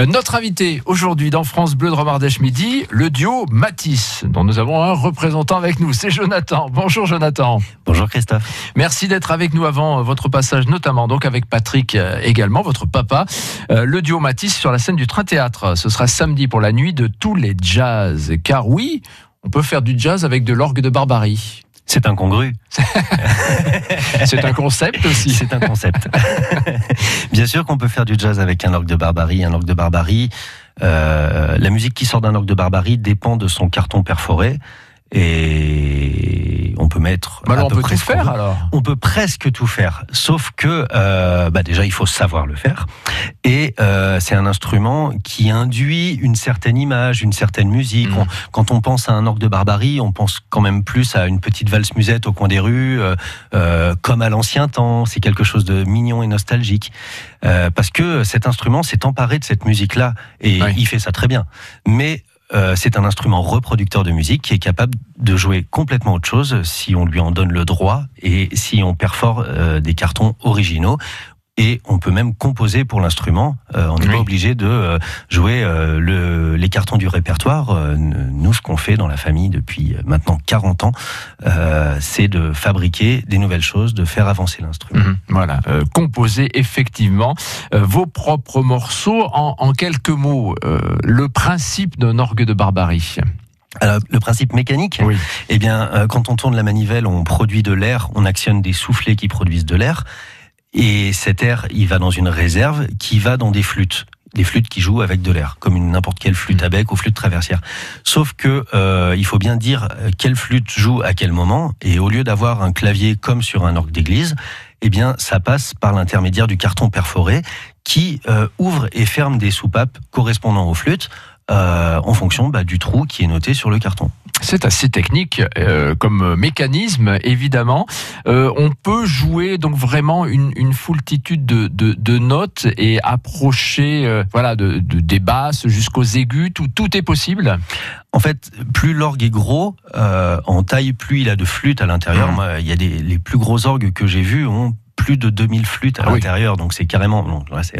Euh, notre invité aujourd'hui dans France Bleu de Romardèche Midi, le duo Matisse, dont nous avons un représentant avec nous, c'est Jonathan. Bonjour Jonathan. Bonjour Christophe. Merci d'être avec nous avant votre passage, notamment donc avec Patrick euh, également, votre papa. Euh, le duo Matisse sur la scène du Train Théâtre. Ce sera samedi pour la nuit de tous les jazz. Car oui, on peut faire du jazz avec de l'orgue de Barbarie. C'est incongru. C'est un concept aussi. C'est un concept. Bien sûr qu'on peut faire du jazz avec un orgue de barbarie. Un orgue de barbarie, euh, la musique qui sort d'un orgue de barbarie dépend de son carton perforé. Et on peut mettre. Bah on peut tout faire alors. On peut presque tout faire, sauf que euh, bah déjà il faut savoir le faire. Et euh, c'est un instrument qui induit une certaine image, une certaine musique. Mmh. quand on pense à un orgue de barbarie, on pense quand même plus à une petite valse musette au coin des rues, euh, comme à l'ancien temps. C'est quelque chose de mignon et nostalgique. Parce que cet instrument s'est emparé de cette musique-là et il fait ça très bien. Mais euh, c'est un instrument reproducteur de musique qui est capable de jouer complètement autre chose si on lui en donne le droit et si on perfore euh, des cartons originaux et on peut même composer pour l'instrument. Euh, on n'est pas obligé de euh, jouer euh, le, les cartons du répertoire. nous, ce qu'on fait dans la famille depuis maintenant 40 ans, c'est de fabriquer des nouvelles choses, de faire avancer l'instrument. Mhm, voilà, composer effectivement vos propres morceaux en, en quelques mots. le principe d'un orgue de barbarie. Alors, le principe mécanique, oui. eh bien, quand on tourne la manivelle, on produit de l'air, on actionne des soufflets qui produisent de l'air. Et cet air, il va dans une réserve qui va dans des flûtes des flûtes qui jouent avec de l'air, comme n'importe quelle flûte à bec ou flûte traversière. Sauf que euh, il faut bien dire euh, quelle flûte joue à quel moment, et au lieu d'avoir un clavier comme sur un orgue d'église, eh bien, ça passe par l'intermédiaire du carton perforé qui euh, ouvre et ferme des soupapes correspondant aux flûtes euh, en fonction bah, du trou qui est noté sur le carton. C'est assez technique euh, comme mécanisme, évidemment. Euh, on peut jouer donc vraiment une, une foultitude de, de, de, notes et approcher euh, voilà, de, de, des basses jusqu'aux aigus. Tout, tout est possible. En fait, plus l'orgue est gros euh, en taille, plus il a de flûtes à l'intérieur. Mmh. Il y a des les plus gros orgues que j'ai vus ont plus de 2000 flûtes à ah l'intérieur, donc c'est carrément.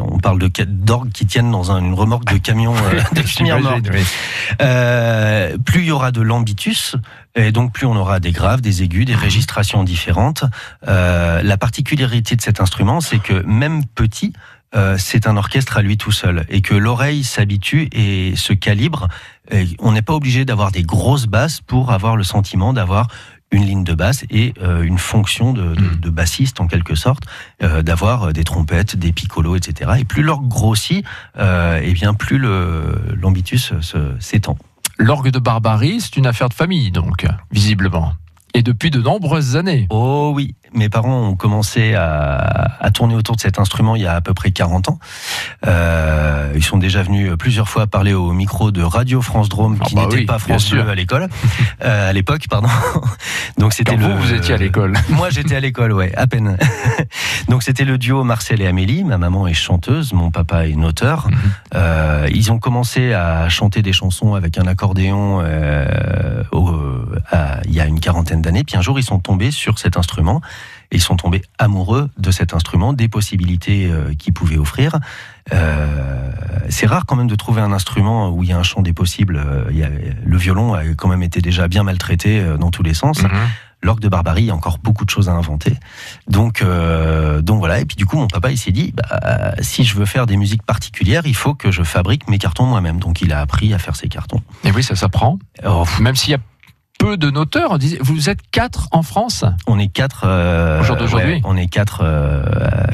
on parle de d'orgues qui tiennent dans une remorque de camion euh, de euh, plus il y aura de lambitus, et donc plus on aura des graves, des aigus, des registrations différentes. Euh, la particularité de cet instrument, c'est que même petit, euh, c'est un orchestre à lui tout seul et que l'oreille s'habitue et se calibre. Et on n'est pas obligé d'avoir des grosses basses pour avoir le sentiment d'avoir une ligne de basse et euh, une fonction de, de, de, bassiste en quelque sorte, euh, d'avoir euh, des trompettes, des piccolos, etc. Et plus l'orgue grossit, euh, et bien plus l'ambitus s'étend. L'orgue de Barbarie, c'est une affaire de famille, donc, visiblement. Et depuis de nombreuses années. Oh oui, mes parents ont commencé à, à, tourner autour de cet instrument il y a à peu près 40 ans. Euh, ils sont déjà venus plusieurs fois parler au micro de Radio France Drôme, ah qui bah n'était pas France Bleu à l'école, euh, à l'époque, pardon. Donc c'était le. Vous, vous étiez à l'école. Moi, j'étais à l'école, ouais, à peine. Donc c'était le duo Marcel et Amélie. Ma maman est chanteuse, mon papa est auteur. Mhm. euh, ils ont commencé à chanter des chansons avec un accordéon au, à, il y a une quarantaine d'années. Puis un jour, ils sont tombés sur cet instrument et ils sont tombés amoureux de cet instrument, des possibilités euh, qu'il pouvait offrir. Euh, c'est rare quand même de trouver un instrument où il y a un champ des possibles. Euh, il y a, le violon a quand même été déjà bien maltraité dans tous les sens. Mm-hmm. L'orgue de Barbarie, il y a encore beaucoup de choses à inventer. Donc, euh, donc voilà. Et puis du coup, mon papa, il s'est dit, bah, si je veux faire des musiques particulières, il faut que je fabrique mes cartons moi-même. Donc, il a appris à faire ses cartons. Et oui, ça s'apprend. Oh, même s'il y a peu de noteurs. Vous êtes quatre en France? On est quatre. Euh, d'aujourd'hui On est quatre, euh,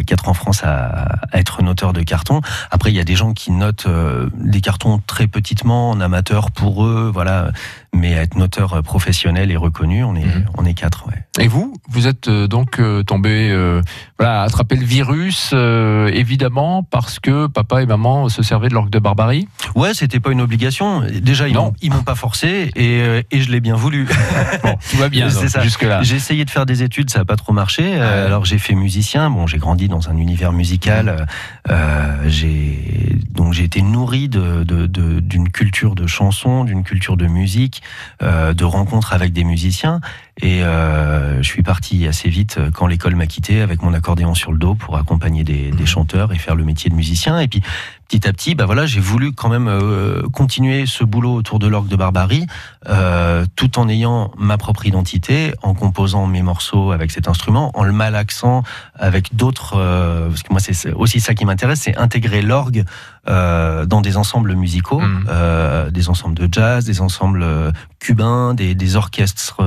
quatre en France à, à, être noteurs de cartons. Après, il y a des gens qui notent euh, des cartons très petitement, en amateur pour eux, voilà. Mais être noteur professionnel et reconnu, on est, mhm. on est quatre. Ouais. Et vous, vous êtes euh, donc euh, tombé, euh, voilà, attrapé le virus, euh, évidemment, parce que papa et maman se servaient de l'orgue de barbarie? Ouais, c'était pas une obligation. Déjà, ils m'ont pas forcé et, et je l'ai bien voulu. bon, tout va bien jusque-là. J'ai essayé de faire des études, ça n'a pas trop marché. alors j'ai fait musicien. Bon, j'ai grandi dans un univers musical. Euh, j'ai donc j'ai été nourri de, de, de, d'une culture de chansons, d'une culture de musique, euh, de rencontres avec des musiciens. Et euh, je suis parti assez vite quand l'école m'a quitté avec mon accordéon sur le dos pour accompagner des, des, chanteurs et faire le métier de musicien. Et puis petit à petit, bah voilà, j'ai voulu quand même euh, continuer ce boulot autour de l'orgue de Barbarie, euh, tout en ayant ma propre identité, en composant mes morceaux avec cet instrument, en le malaxant avec d'autres. Euh, parce que moi, c'est aussi ça qui m'intéresse, c'est intégrer l'orgue euh, dans des ensembles musicaux, Mhm. euh, des ensembles de jazz, des ensembles euh, cubains, des, des orchestres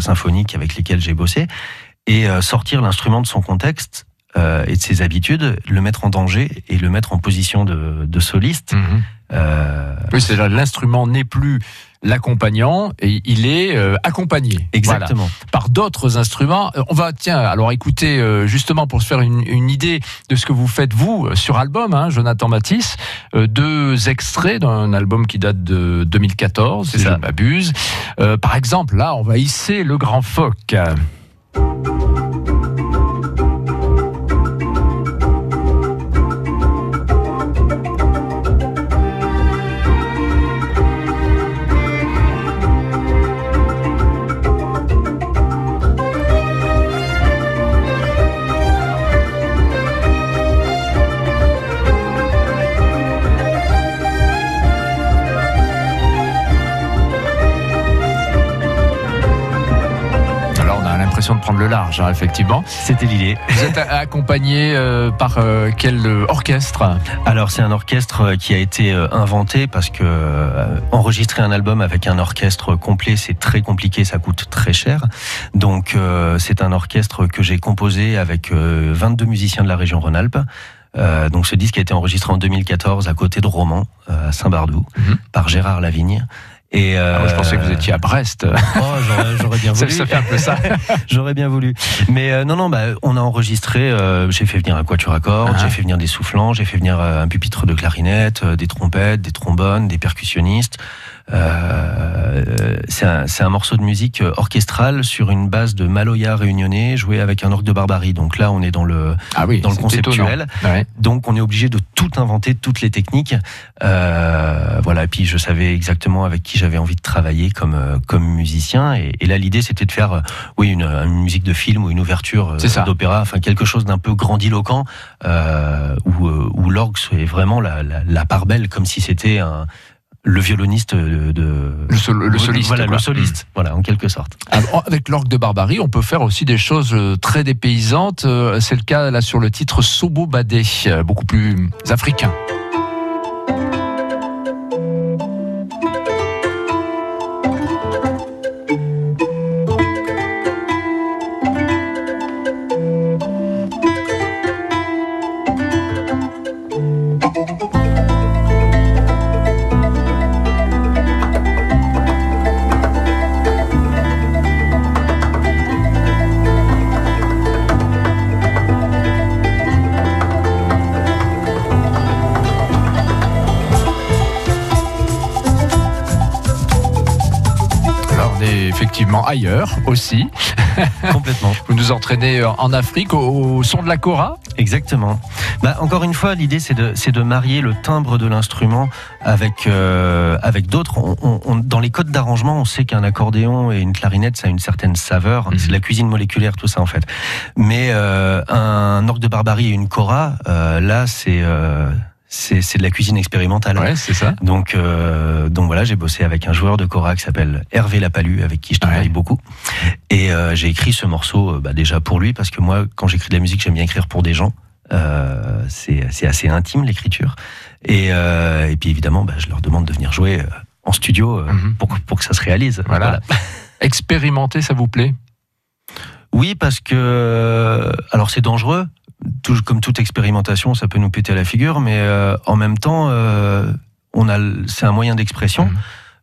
symphoniques avec lesquels j'ai bossé, et sortir l'instrument de son contexte euh, et de ses habitudes, le mettre en danger et le mettre en position de, de soliste. Mhm. Euh, Oui, c'est là, l'instrument n'est plus l'accompagnant et il est euh, accompagné. Voilà. exactement. par d'autres instruments. Euh, On va, tiens, alors écoutez, euh, justement pour se faire une, une idée de ce que vous faites vous sur album, hein, Jonathan Matisse, euh, deux extraits d'un album qui date de 2014, si C'est je ça. ne m'abuse. Par exemple, là, on va hisser le grand phoque. L'impression de prendre le large, hein, effectivement. C'était l'idée. Vous êtes accompagné euh, par euh, quel euh, orchestre? Alors c'est un orchestre qui a été inventé parce que euh, enregistrer un album avec un orchestre complet c'est très compliqué, ça coûte très cher. Donc c'est un orchestre que j'ai composé avec euh, 22 musiciens de la région Rhône-Alpes. Euh, donc ce disque a été enregistré en 2014 à côté de Romans, euh, à Saint-Bardou, Mhm. par Gérard Lavigne. Et euh, Ah, Je pensais que vous étiez à Brest. Oh, j'aurais- bien ça, voulu. ça fait un peu ça. J'aurais bien voulu. Mais euh, non, non, bah, on a enregistré, euh, j'ai fait venir un quatuor à cordes, Ah. j'ai fait venir des soufflants, j'ai fait venir euh, un pupitre de clarinette, euh, des trompettes, des trombones, des percussionnistes. Euh, c'est un, morceau de musique euh, orchestrale sur une base de Maloya réunionnais joué avec un orgue de barbarie. Donc là, on est dans le, Ah oui, dans le c'est conceptuel. Ouais. Donc on est obligé de tout inventer, toutes les techniques. Euh, voilà. Et puis je savais exactement avec qui j'avais envie de travailler comme euh, comme musicien. Et, et là l'idée c'était de faire, oui, une, une musique de film ou une ouverture C'est ça. d'opéra, enfin quelque chose d'un peu grandiloquent euh, où où l'orgue est vraiment la, la, la part belle, comme si c'était un le violoniste de, Le, sol- le soliste. voilà quoi. le soliste, voilà en quelque sorte. Alors, avec l'orgue de Barbarie, on peut faire aussi des choses euh, très dépaysantes. Euh, C'est le cas là sur le titre Sobo Badé, euh, beaucoup plus africain. Ailleurs aussi. Complètement. Vous nous entraînez en Afrique au, son de la kora? Exactement. Bah, encore une fois, l'idée c'est de, c'est de marier le timbre de l'instrument avec, euh, avec d'autres. On- on- on- dans les codes d'arrangement, on sait qu'un accordéon et une clarinette, ça a une certaine saveur. Mhm. C'est de la cuisine moléculaire, tout ça en fait. Mais euh, un orgue de barbarie et une cora, euh, là, c'est euh, c'est de la cuisine expérimentale. Ouais, c'est ça. Donc, euh, donc voilà, j'ai bossé avec un joueur de Cora qui s'appelle Hervé Lapalu, avec qui je travaille Ouais. beaucoup. Et euh, j'ai écrit ce morceau euh, bah, déjà pour lui, parce que moi, quand j'écris de la musique, j'aime bien écrire pour des gens. Euh, c'est assez intime l'écriture. Et, et puis évidemment, bah, je leur demande de venir jouer en studio Mhm. pour, que- pour que ça se réalise. Voilà. Expérimenter, ça vous plaît? Oui, parce que alors c'est dangereux. Tout- comme toute expérimentation, ça peut nous péter à la figure, mais euh, en même temps, euh, on a, l- c'est un moyen d'expression. Mhm.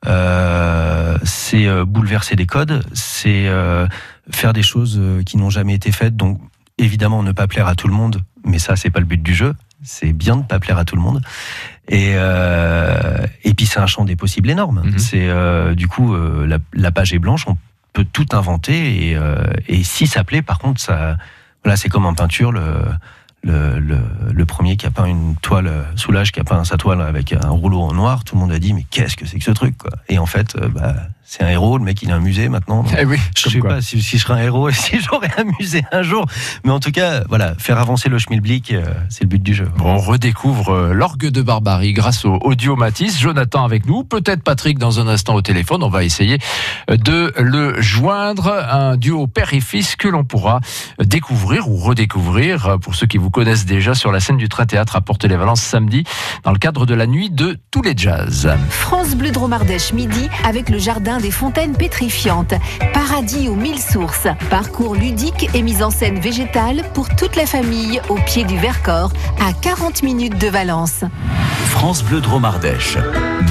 Euh, c'est bouleverser des codes, c'est faire des choses qui n'ont jamais été faites. Donc, évidemment, ne pas plaire à tout le monde, mais ça, c'est pas le but du jeu. C'est bien de pas plaire à tout le monde. Et et puis c'est un champ des possibles énorme. Mhm. C'est du coup la, la page est blanche, on peut tout inventer et, et si ça plaît, par contre, ça voilà, c'est comme en peinture le le, le, premier qui a peint une toile, Soulage qui a peint sa toile avec un rouleau en noir, tout le monde a dit mais qu'est-ce que c'est que ce truc quoi? Et en fait, bah, c'est un héros, le mec il a un musée maintenant. Eh oui, je sais pas si, si, je serais un héros et si j'aurais un musée un jour, mais en tout cas, voilà, faire avancer le schmilblick, euh, c'est le but du jeu. on redécouvre euh, l'orgue de Barbarie grâce au audio Matisse. Jonathan avec nous, peut-être Patrick dans un instant au téléphone. On va essayer euh, de le joindre, un duo père et fils que l'on pourra découvrir ou redécouvrir pour ceux qui vous connaissent déjà sur la scène du Train Théâtre à Porte-les-Valences samedi dans le cadre de la nuit de tous les jazz. France Bleu Dromardèche midi avec le jardin des fontaines pétrifiantes, paradis aux mille sources, parcours ludique et mise en scène végétale pour toute la famille au pied du Vercors, à 40 minutes de Valence. France Bleu Dromardèche,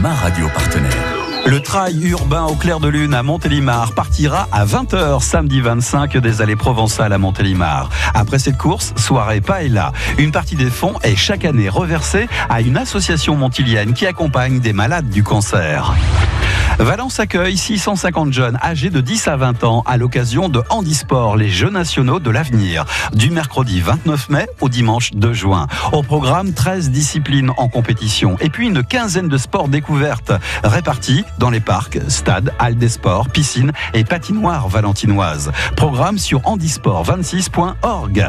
ma radio partenaire. Le trail urbain au clair de lune à Montélimar partira à 20h samedi 25 des allées provençales à Montélimar. Après cette course, soirée paella. Une partie des fonds est chaque année reversée à une association montilienne qui accompagne des malades du cancer. Valence accueille 650 jeunes âgés de 10 à 20 ans à l'occasion de Handisport, les Jeux nationaux de l'avenir, du mercredi 29 mai au dimanche 2 juin. Au programme, 13 disciplines en compétition et puis une quinzaine de sports découvertes répartis dans les parcs, stades, halles des sports, piscines et patinoires valentinoises. Programme sur handisport26.org.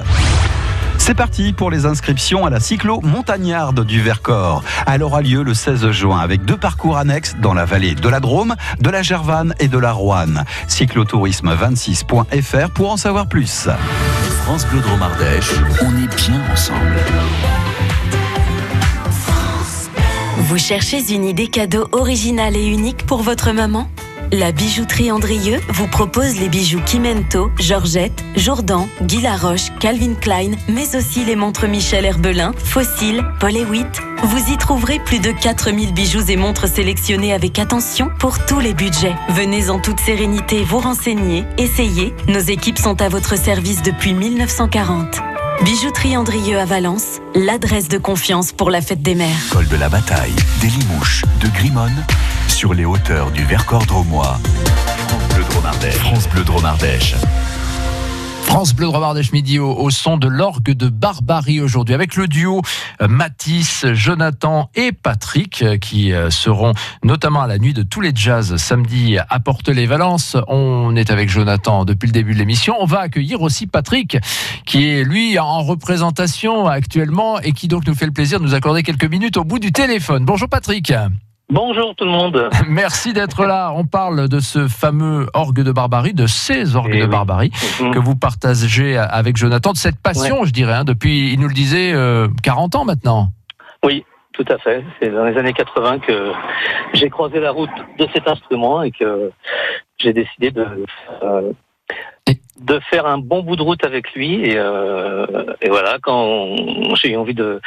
C'est parti pour les inscriptions à la cyclo montagnarde du Vercors. Elle aura lieu le 16 juin avec deux parcours annexes dans la vallée de la Drôme, de la Gervanne et de la Roanne. Cyclotourisme26.fr pour en savoir plus. France on est bien ensemble. Vous cherchez une idée cadeau originale et unique pour votre maman? La bijouterie Andrieux vous propose les bijoux Kimento, Georgette, Jourdan, Guy Laroche, Calvin Klein, mais aussi les montres Michel Herbelin, Fossil, Paul Ewitt. Vous y trouverez plus de 4000 bijoux et montres sélectionnés avec attention pour tous les budgets. Venez en toute sérénité vous renseigner, essayez. Nos équipes sont à votre service depuis 1940. Bijouterie Andrieux à Valence, l'adresse de confiance pour la fête des mères. Col de la Bataille, des Limouches, de Grimone, sur les hauteurs du Vercors dromois. France Bleu Bleu Dromardèche. France Bleu Dromardèche midi au, son de l'orgue de Barbarie aujourd'hui avec le duo euh, Matisse, Jonathan et Patrick euh, qui euh, seront notamment à la nuit de tous les jazz samedi à Porte-les-Valences. On est avec Jonathan depuis le début de l'émission. On va accueillir aussi Patrick qui est lui en représentation actuellement et qui donc nous fait le plaisir de nous accorder quelques minutes au bout du téléphone. Bonjour Patrick. Bonjour tout le monde. Merci d'être là. On parle de ce fameux orgue de barbarie, de ces orgues eh de barbarie mhm. que vous partagez avec Jonathan, de cette passion, je dirais, hein, depuis, il nous le disait, 40 euh, ans maintenant. Oui, tout à fait. C'est dans les années 80 que j'ai croisé la route de cet instrument et que j'ai décidé de, euh, de faire un bon bout de route avec lui. Et, euh, et voilà, quand j'ai eu envie de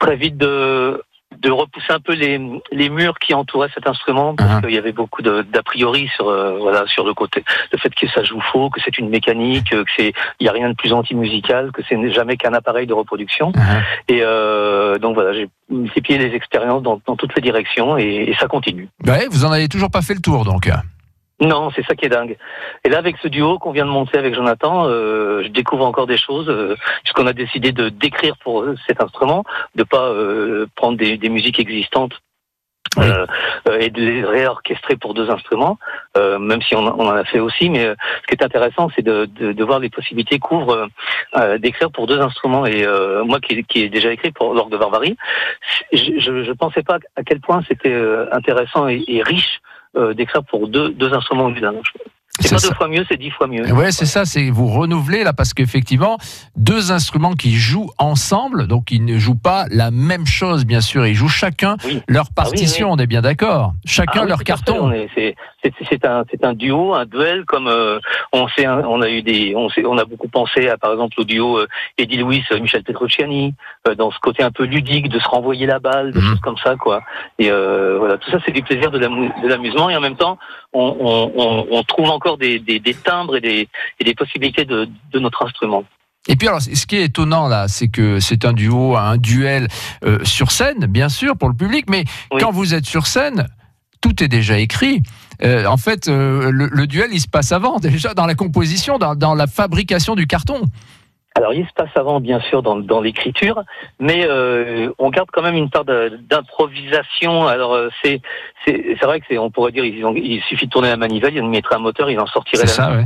très vite de de repousser un peu les, les murs qui entouraient cet instrument parce uh-huh. qu'il y avait beaucoup d'a priori sur euh, voilà sur le côté le fait que ça joue faux que c'est une mécanique que c'est il y a rien de plus anti-musical que c'est jamais qu'un appareil de reproduction uh-huh. et euh, donc voilà j'ai multiplié les expériences dans, dans toutes les directions et, et ça continue. Ouais, vous en avez toujours pas fait le tour donc. Non, c'est ça qui est dingue. Et là, avec ce duo qu'on vient de monter avec Jonathan, euh, je découvre encore des choses, euh, puisqu'on a décidé de d'écrire pour cet instrument, de pas euh, prendre des, des, musiques existantes euh, et de les réorchestrer pour deux instruments, même si on, on, en a fait aussi. Mais ce qui est intéressant, c'est de, de, de, voir les possibilités qu'ouvre d'écrire pour deux instruments. Et moi, qui, qui ai déjà écrit pour l'orgue de Barbarie, je ne pensais pas à quel point c'était intéressant et, et riche euh, d'écrire pour deux, deux instruments d'un. C'est pas deux fois mieux, c'est dix fois mieux. Ouais, c'est ça, c'est vous renouvelez là parce qu'effectivement, deux instruments qui jouent ensemble, donc ils ne jouent pas la même chose, bien sûr, ils jouent chacun leur ah partition, on est bien d'accord. Chacun ah leur carton. C'est un, un duo, un duel, comme euh, on sait, on a eu des, on, sait, on a beaucoup pensé à par exemple au duo euh, Eddie Louis, euh, Michel Petrucciani, dans ce côté un peu ludique de se renvoyer la balle, des mhm. choses comme ça, quoi. Et voilà, tout ça c'est du plaisir de l'amusement et en même temps, on, on, on trouve encore des, timbres et des, possibilités de, notre instrument. Et puis alors, ce qui est étonnant là, c'est que c'est un duo, un duel euh, sur scène, bien sûr, pour le public, mais quand vous êtes sur scène, tout est déjà écrit. Euh, en fait, euh, le, duel, il se passe avant, déjà dans la composition, dans, la fabrication du carton. Alors il se passe avant bien sûr dans, dans l'écriture, mais euh, on garde quand même une part d'improvisation. Alors euh, c'est c'est vrai que c'est on pourrait dire il suffit de tourner la manivelle, il mettrait un moteur, il en sortirait. C'est ça, ouais.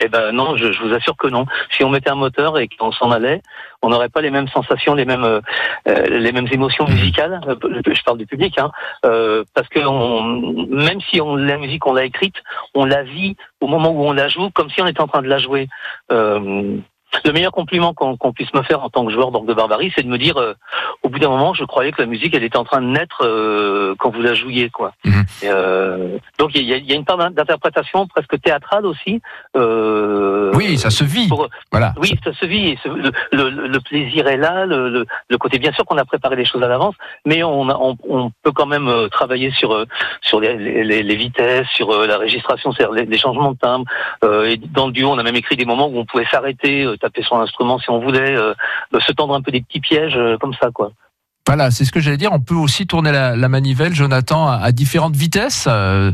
Eh ben non, je, je, vous assure que non. Si on mettait un moteur et qu'on s'en allait, on n'aurait pas les mêmes sensations, les mêmes euh, les mêmes émotions musicales. Je parle du public, hein, euh, parce que on, même si on la musique on l'a écrite, on la vit au moment où on la joue, comme si on était en train de la jouer. Euh, le meilleur compliment qu'on puisse me faire en tant que joueur d'orgue de barbarie, c'est de me dire, euh, au bout d'un moment, je croyais que la musique, elle était en train de naître euh, quand vous la jouiez, quoi. Mhm. euh, donc il y, y a, une part d'interprétation presque théâtrale aussi. Euh, oui, ça se vit. voilà. Oui, ça se vit. Le, le, le, plaisir est là. Le, le côté, bien sûr, qu'on a préparé les choses à l'avance, mais on, on, on, peut quand même euh, travailler sur sur les, les, les vitesses, sur la régistration, c'est-à-dire les, changements de timbre. et dans le duo, on a même écrit des moments où on pouvait s'arrêter taper son instrument si on voulait, euh, se tendre un peu des petits pièges euh, comme ça, quoi. Voilà, c'est ce que j'allais dire. On peut aussi tourner la, manivelle, Jonathan, à, différentes vitesses. Euh,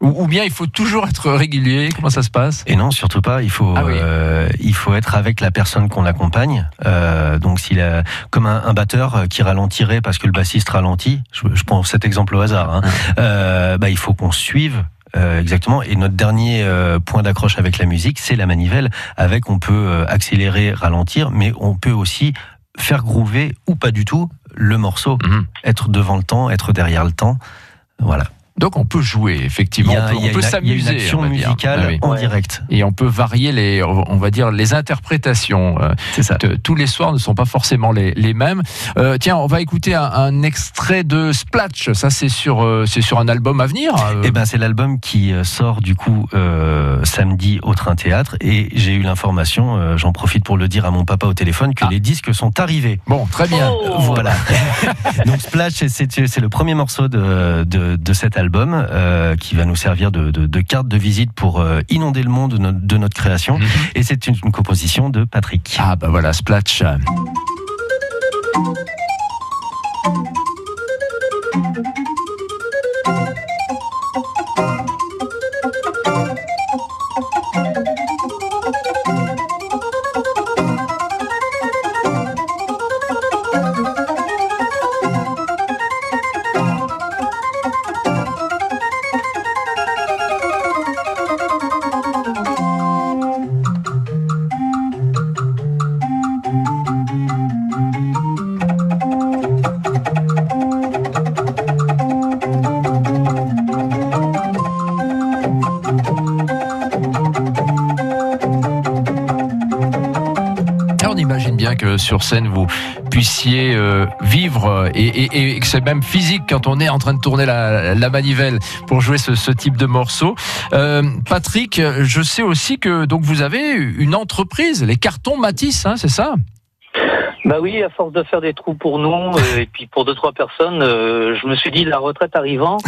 ou, bien il faut toujours être régulier Comment ça se passe? Et non, surtout pas. Il faut, ah il faut être avec la personne qu'on accompagne. donc, s'il a, comme un, batteur qui ralentirait parce que le bassiste ralentit, je, prends cet exemple au hasard. Hein, bah, il faut qu'on suive euh, exactement. Et notre dernier euh, point d'accroche avec la musique, c'est la manivelle. Avec, on peut euh, accélérer, ralentir, mais on peut aussi faire groover ou pas du tout le morceau. Mhm. Être devant le temps, être derrière le temps. Voilà. Donc on peut jouer, effectivement. on peut, s'amuser. Il y a une action musicale ah en direct. Et on peut varier les, on va dire, les interprétations. Euh, ça. tous les soirs ne sont pas forcément les, les mêmes. Euh, tiens, on va écouter un, extrait de Splatch. Ça, c'est sur, euh, c'est sur un album à venir. Eh ben, c'est l'album qui sort du coup samedi au Train Théâtre. Et j'ai eu l'information, j'en profite pour le dire à mon papa au téléphone, que ah. les disques sont arrivés. Bon, très bien. Oh. Voilà. Donc Splatch, c'est le premier morceau de, de, de cet album album euh, qui va nous servir de, de, carte de visite pour euh, inonder le monde de notre, création. Mhm. Et c'est une, une, composition de Patrick. Ah bah voilà, Splatch. Sur scène vous puissiez euh, vivre et, que c'est même physique quand on est en train de tourner la, manivelle pour jouer ce, type de morceau. Euh, Patrick, je sais aussi que donc vous avez une entreprise, les cartons Matisse, hein, c'est ça? Bah oui, à force de faire des trous pour nous euh, et puis pour deux trois personnes, je me suis dit la retraite arrivant,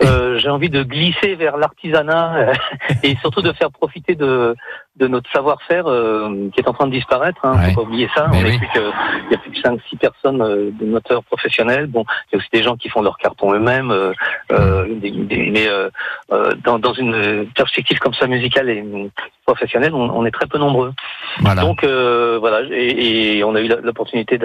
j'ai envie de glisser vers l'artisanat et surtout de faire profiter de de notre savoir-faire euh, qui est en train de disparaître. Hein, ouais. Faut pas oublier ça. on plus que, il y a plus de 5-6 personnes euh, de moteurs professionnels. Bon, il y a aussi des gens qui font leurs cartons eux-mêmes. Euh, euh mais dans, dans, une perspective comme ça musicale et professionnelle, on, on est très peu nombreux. Voilà. Donc voilà, et, et, on a eu l'opportunité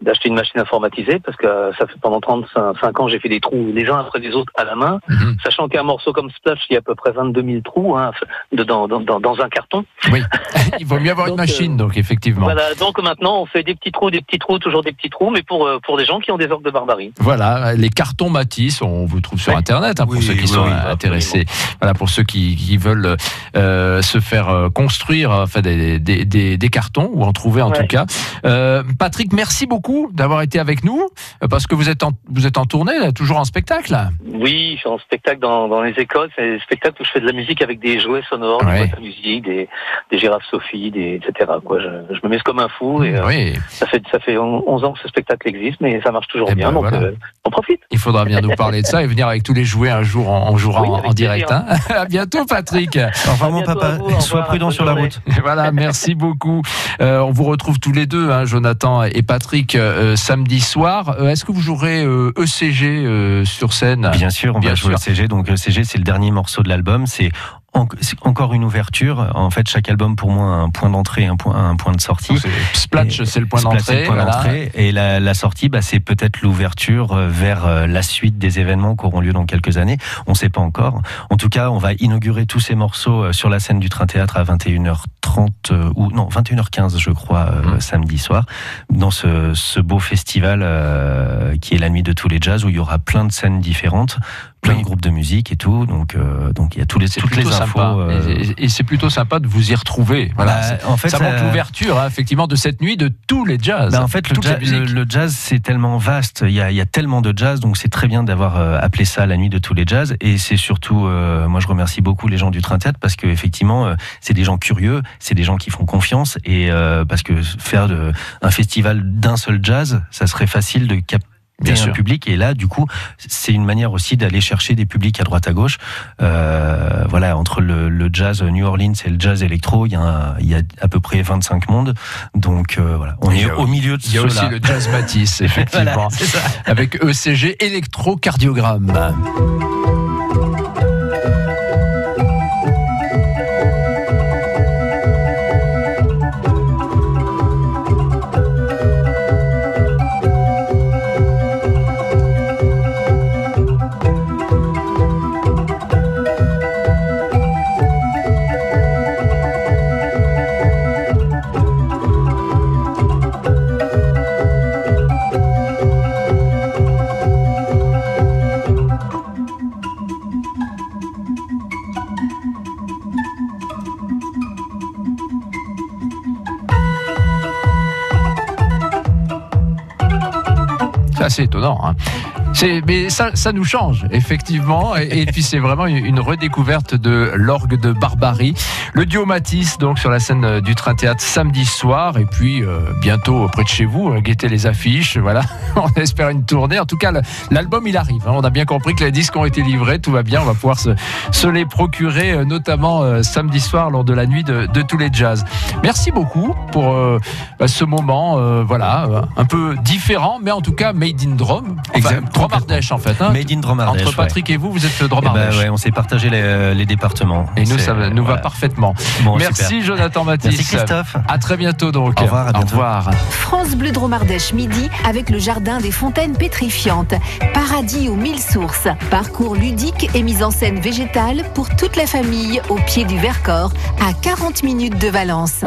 d'acheter une machine informatisée parce que ça fait pendant 35 ans j'ai fait des trous les uns après les autres à la main, mhm. sachant qu'un morceau comme Splash, il y a à peu près 22 000 trous hein, dans, dans, dans un carton oui, il vaut mieux avoir une machine, donc effectivement. Voilà, donc maintenant on fait des petits trous, des petits trous, toujours des petits traux, mais pour, euh, pour des gens qui ont des orgues de barbarie. Voilà, les cartons Matisse, on vous trouve sur Internet, hein, pour ceux qui sont intéressés. Voilà, pour ceux qui, qui veulent euh, se faire euh, construire enfin, des, des, des, des, cartons, ou en trouver en tout cas. Euh, Patrick, merci beaucoup d'avoir été avec nous, parce que vous êtes en, vous êtes en tournée, là, toujours en spectacle. Oui, je suis en spectacle dans, dans les écoles, c'est des spectacles où je fais de la musique avec des jouets sonores, de la musique, des, des girafes Sophie, des, etc. Quoi. Je, je, me mets comme un fou et euh, ça fait ça fait 11 ans que ce spectacle existe, mais ça marche toujours eh bien, ben donc euh, on profite. Il faudra bien nous parler de ça et venir avec tous les jouets un jour en, en en, direct. Hein. à bientôt, Patrick. Enfin, mon papa, sois prudent sur la route. voilà, merci beaucoup. Euh, on vous retrouve tous les deux, hein, Jonathan et Patrick, euh, samedi soir. Est-ce que vous jouerez ECG sur scène? Bien sûr, on bien va jouer ECG. Donc ECG, c'est le dernier morceau de l'album. C'est encore une ouverture. En fait, chaque album pour moi a un point d'entrée, un point, un point de sortie. Splatch, c'est le point d'entrée. Et la, la sortie, bah, c'est peut-être l'ouverture euh, vers euh, la suite des événements qui auront lieu dans quelques années. On ne sait pas encore. En tout cas, on va inaugurer tous ces morceaux euh, sur la scène du Train Théâtre à 21h30 ou non 21h15, je crois, mmh. samedi soir, dans ce, ce beau festival qui est la nuit de tous les jazz où il y aura plein de scènes différentes plein de groupes de musique et tout. Donc, euh, donc il y a tous les, toutes les infos. Euh, et, c'est plutôt sympa de vous y retrouver. Voilà. Bah, en fait, ça manque l'ouverture, hein, effectivement, de cette nuit de tous les jazz. Bah, en fait, le, jazz, c'est tellement vaste. Il y, a, il y, a, tellement de jazz, donc c'est très bien d'avoir euh, appelé ça la nuit de tous les jazz. Et c'est surtout, moi, je remercie beaucoup les gens du Train Théâtre parce que effectivement, c'est des gens curieux, c'est des gens qui font confiance et parce que faire de, un festival d'un seul jazz, ça serait facile de capter Bien un public. Et là du coup c'est une manière aussi d'aller chercher des publics à droite à gauche. Euh, voilà entre le, jazz New Orleans et le jazz électro il y a il y a à peu près 25 mondes. Donc euh, voilà. On est au milieu de il y a aussi le jazz Matisse effectivement. Avec ECG électrocardiogramme assez étonnant. Hein mais ça, ça nous change effectivement, et, puis c'est vraiment une redécouverte de l'orgue de Barbarie. Le duo Matisse donc sur la scène euh, du Train Théâtre samedi soir, et puis euh, bientôt près de chez vous, euh, guettez les affiches. Voilà, on espère une tournée. En tout cas, l'album il arrive. Hein. On a bien compris que les disques ont été livrés, tout va bien. On va pouvoir se, se les procurer, notamment samedi soir lors de la nuit de, de tous les jazz. Merci beaucoup pour bah, ce moment, voilà, un peu différent, mais en tout cas made in Drôme. Exactement Dromardèche en fait. Hein. Made in Dromardèche. Entre Patrick et vous, vous êtes Dromardèche. Eh ben ouais, on s'est partagé les, les, départements. Et nous, ça nous va parfaitement. Merci Jonathan Mathis. Merci Christophe. À très bientôt donc. Au revoir. Au revoir. France Bleu Dromardèche midi avec le jardin des fontaines pétrifiantes. Paradis aux mille sources. Parcours ludique et mise en scène végétale pour toute la famille au pied du Vercors à 40 minutes de Valence.